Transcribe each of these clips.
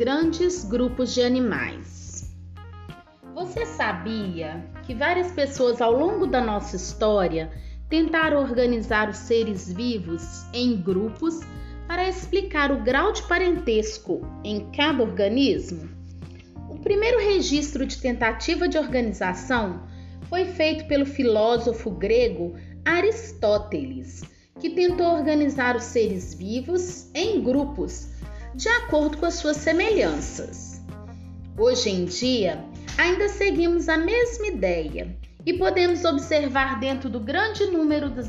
grandes grupos de animais. Você sabia que várias pessoas ao longo da nossa história tentaram organizar os seres vivos em grupos para explicar o grau de parentesco em cada organismo? O primeiro registro de tentativa de organização foi feito pelo filósofo grego Aristóteles, que tentou organizar os seres vivos em grupos de acordo com as suas semelhanças. Hoje em dia, ainda seguimos a mesma ideia e podemos observar dentro do grande número do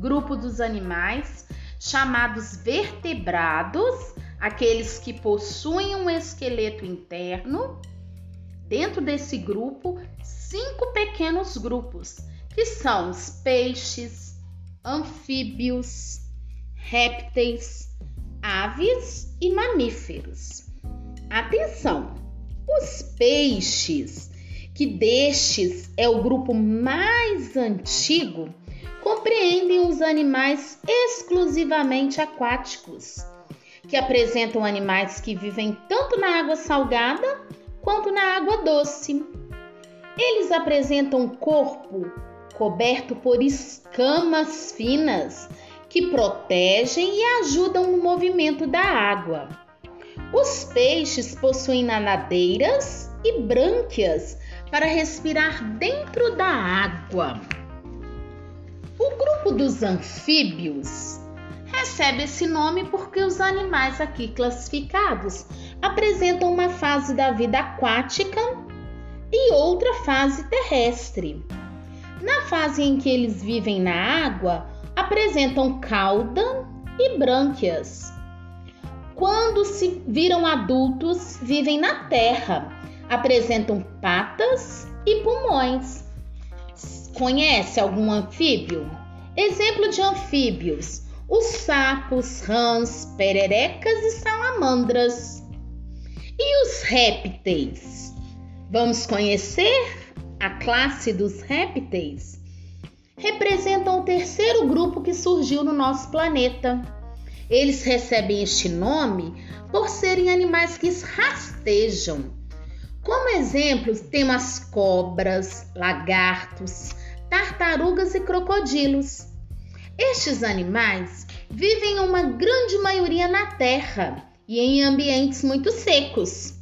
grupo dos animais chamados vertebrados, aqueles que possuem um esqueleto interno. Dentro desse grupo, cinco pequenos grupos, que são os peixes, anfíbios, répteis, aves e mamíferos. Atenção! Os peixes, que destes é o grupo mais antigo, compreendem os animais exclusivamente aquáticos, que apresentam animais que vivem tanto na água salgada quanto na água doce. Eles apresentam um corpo coberto por escamas finas que protegem e ajudam no movimento da água. Os peixes possuem nadadeiras e brânquias para respirar dentro da água. O grupo dos anfíbios recebe esse nome porque os animais aqui classificados apresentam uma fase da vida aquática e outra fase terrestre. Na fase em que eles vivem na água, apresentam cauda e brânquias. Quando se viram adultos, vivem na terra, apresentam patas e pulmões. Conhece algum anfíbio? Exemplo de anfíbios: os sapos, rãs, pererecas e salamandras. E os répteis? Vamos conhecer a classe dos répteis? Representam o terceiro grupo que surgiu no nosso planeta. Eles recebem este nome por serem animais que rastejam. Como exemplos, temos cobras, lagartos, tartarugas e crocodilos. Estes animais vivem em uma grande maioria na terra e em ambientes muito secos.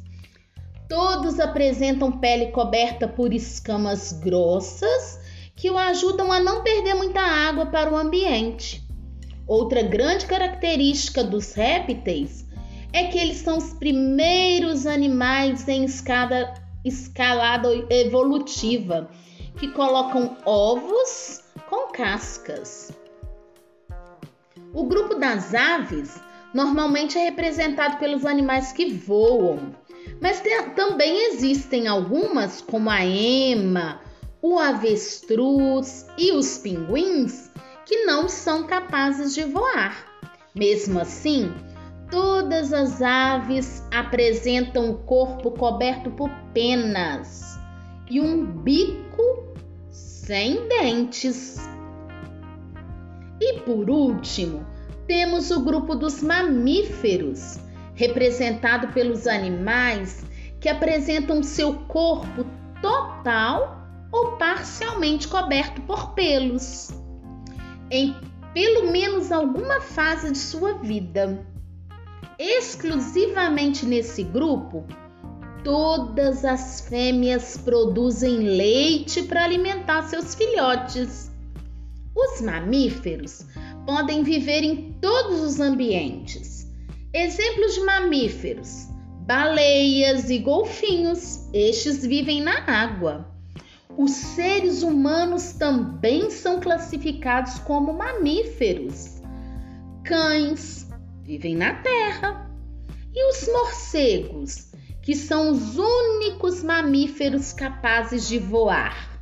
Todos apresentam pele coberta por escamas grossas que o ajudam a não perder muita água para o ambiente. Outra grande característica dos répteis é que eles são os primeiros animais em escada, escalada evolutiva que colocam ovos com cascas. O grupo das aves normalmente é representado pelos animais que voam, mas tem, também existem algumas, como a ema, o avestruz e os pinguins, que não são capazes de voar. Mesmo assim, todas as aves apresentam o corpo coberto por penas e um bico sem dentes. E por último, temos o grupo dos mamíferos, representado pelos animais que apresentam seu corpo total ou parcialmente coberto por pelos, em pelo menos alguma fase de sua vida. Exclusivamente nesse grupo, todas as fêmeas produzem leite para alimentar seus filhotes. Os mamíferos podem viver em todos os ambientes. Exemplos de mamíferos: baleias e golfinhos. Estes vivem na água. Os seres humanos também são classificados como mamíferos. Cães vivem na terra. E os morcegos que são os únicos mamíferos capazes de voar.